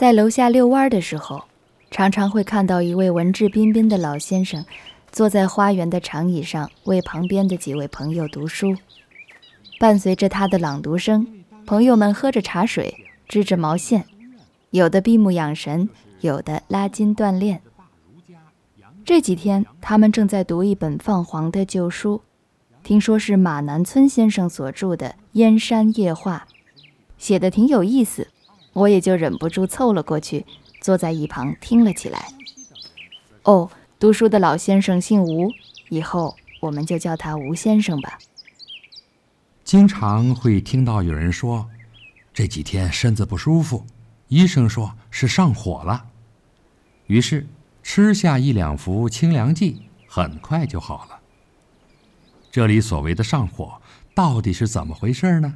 在楼下遛弯的时候，常常会看到一位文质彬彬的老先生，坐在花园的长椅上，为旁边的几位朋友读书。伴随着他的朗读声，朋友们喝着茶水，织着毛线，有的闭目养神，有的拉筋锻炼。这几天，他们正在读一本泛黄的旧书，听说是马南村先生所著的《燕山夜话》，写的挺有意思，我也就忍不住凑了过去，坐在一旁听了起来。哦，读书的老先生姓吴，以后我们就叫他吴先生吧。经常会听到有人说，这几天身子不舒服，医生说是上火了，于是。吃下一两服清凉剂，很快就好了。这里所谓的上火，到底是怎么回事呢？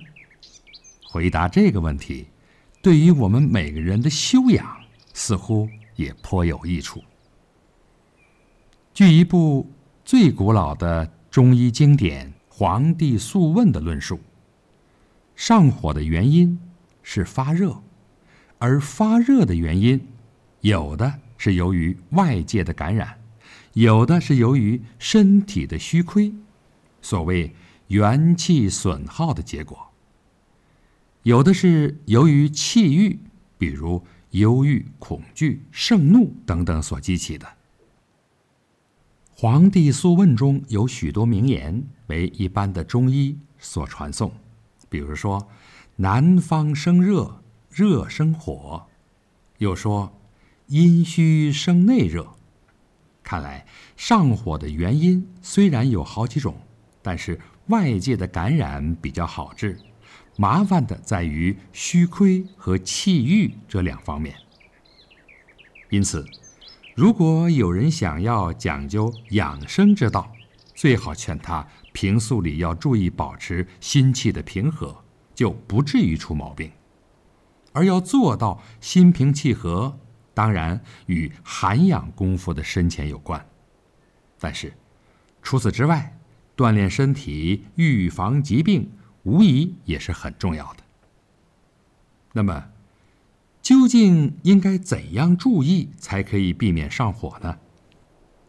回答这个问题，对于我们每个人的修养，似乎也颇有益处。据一部最古老的中医经典《黄帝素问》的论述，上火的原因是发热，而发热的原因，有的。是由于外界的感染，有的是由于身体的虚亏，所谓元气损耗的结果；有的是由于气郁，比如忧郁、恐惧、盛怒等等所激起的。《黄帝素问》中有许多名言为一般的中医所传颂，比如说“南方生热，热生火”，又说。阴虚生内热，看来上火的原因虽然有好几种，但是外界的感染比较好治，麻烦的在于虚亏和气郁这两方面。因此，如果有人想要讲究养生之道，最好劝他平素里要注意保持心气的平和，就不至于出毛病；而要做到心平气和。当然与涵养功夫的深浅有关，但是除此之外，锻炼身体、预防疾病，无疑也是很重要的。那么，究竟应该怎样注意才可以避免上火呢？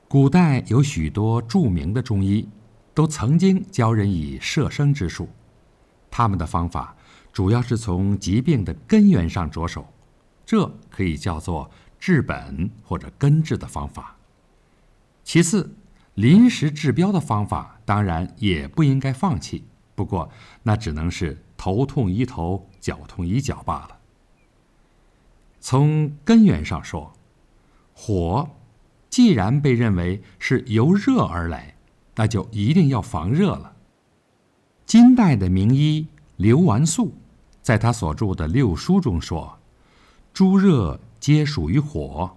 古代有许多著名的中医，都曾经教人以摄生之术，他们的方法主要是从疾病的根源上着手。这可以叫做治本或者根治的方法。其次，临时治标的方法当然也不应该放弃，不过那只能是头痛医头，脚痛医脚罢了。从根源上说，火既然被认为是由热而来，那就一定要防热了。金代的名医刘完素，在他所著的《六书》中说。诸热皆属于火，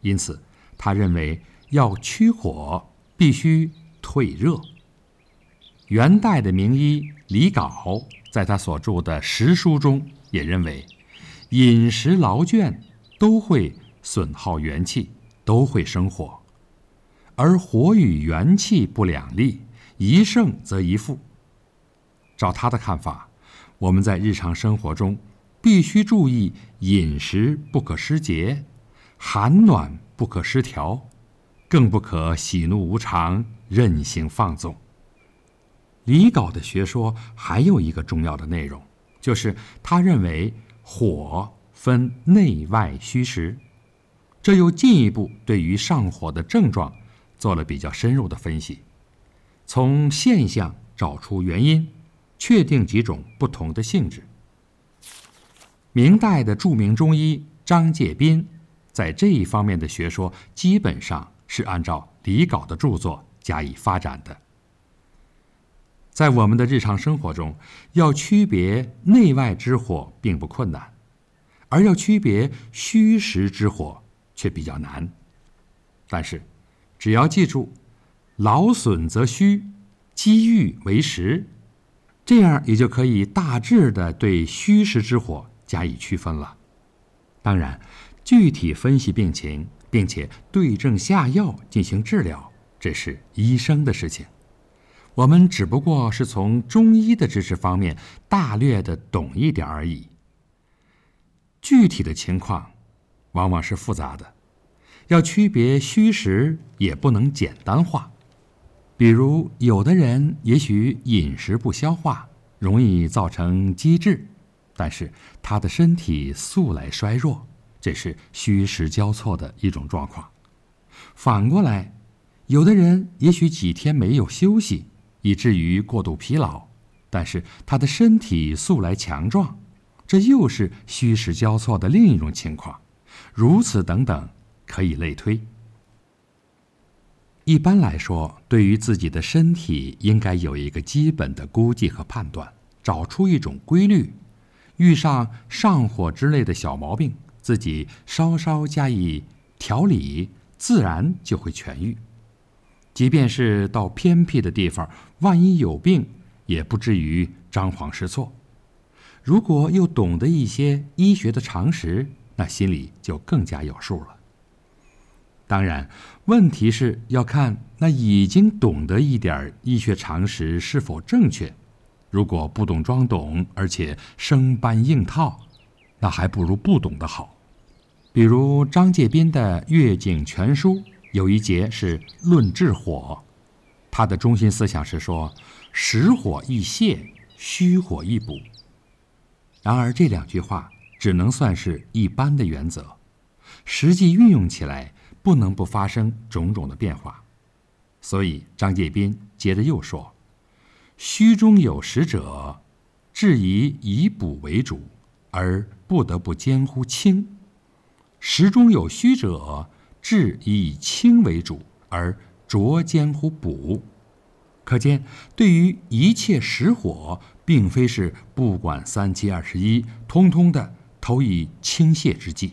因此他认为要驱火必须退热。元代的名医李杲在他所著的《时书》中也认为，饮食劳倦都会损耗元气，都会生火，而火与元气不两立，一盛则一负。照他的看法，我们在日常生活中。必须注意饮食不可失节，寒暖不可失调，更不可喜怒无常、任性放纵。李杲的学说还有一个重要的内容，就是他认为火分内外虚实，这又进一步对于上火的症状做了比较深入的分析，从现象找出原因，确定几种不同的性质。明代的著名中医张介宾，在这一方面的学说基本上是按照李杲的著作加以发展的。在我们的日常生活中，要区别内外之火并不困难，而要区别虚实之火却比较难。但是，只要记住“劳损则虚，积郁为实”，这样也就可以大致的对虚实之火。加以区分了。当然，具体分析病情，并且对症下药进行治疗，这是医生的事情。我们只不过是从中医的知识方面大略的懂一点而已。具体的情况往往是复杂的，要区别虚实也不能简单化。比如，有的人也许饮食不消化，容易造成积滞，但是他的身体素来衰弱，这是虚实交错的一种状况。反过来，有的人也许几天没有休息，以至于过度疲劳，但是他的身体素来强壮，这又是虚实交错的另一种情况。如此等等，可以类推。一般来说，对于自己的身体，应该有一个基本的估计和判断，找出一种规律。遇上上火之类的小毛病，自己稍稍加以调理，自然就会痊愈。即便是到偏僻的地方，万一有病，也不至于张皇失措。如果又懂得一些医学的常识，那心里就更加有数了。当然，问题是要看那已经懂得一点医学常识是否正确。如果不懂装懂，而且生搬硬套，那还不如不懂的好。比如张介宾的《月景全书》有一节是论治火，他的中心思想是说：实火易泄，虚火易补。然而这两句话只能算是一般的原则，实际运用起来。不能不发生种种的变化，所以张介宾接着又说：“虚中有实者，治以以补为主，而不得不兼乎轻；实中有虚者，治以轻为主，而浊兼乎补。”可见，对于一切实火，并非是不管三七二十一，通通的投以轻泄之计。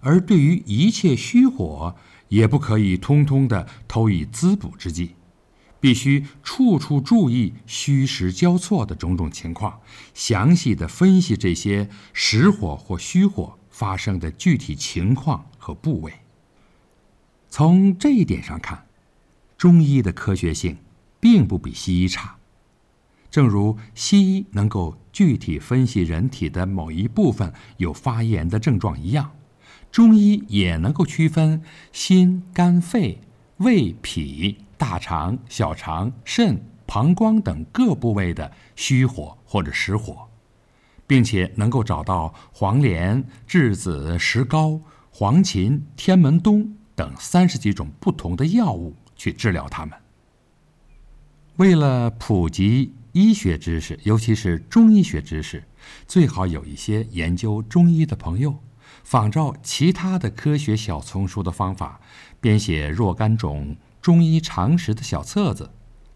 而对于一切虚火，也不可以通通的投以滋补之计，必须处处注意虚实交错的种种情况，详细的分析这些实火或虚火发生的具体情况和部位。从这一点上看，中医的科学性并不比西医差。正如西医能够具体分析人体的某一部分有发炎的症状一样。中医也能够区分心、肝、肺、胃、脾、大肠、小肠、肾、膀胱等各部位的虚火或者实火，并且能够找到黄连、栀子、石膏、黄芩、天门冬等三十几种不同的药物去治疗它们。为了普及医学知识，尤其是中医学知识，最好有一些研究中医的朋友。仿照其他的科学小丛书的方法，编写若干种中医常识的小册子，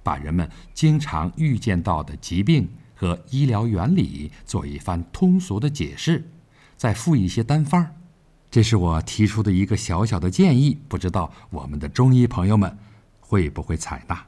把人们经常遇见到的疾病和医疗原理做一番通俗的解释，再附一些单方儿。这是我提出的一个小小的建议，不知道我们的中医朋友们会不会采纳。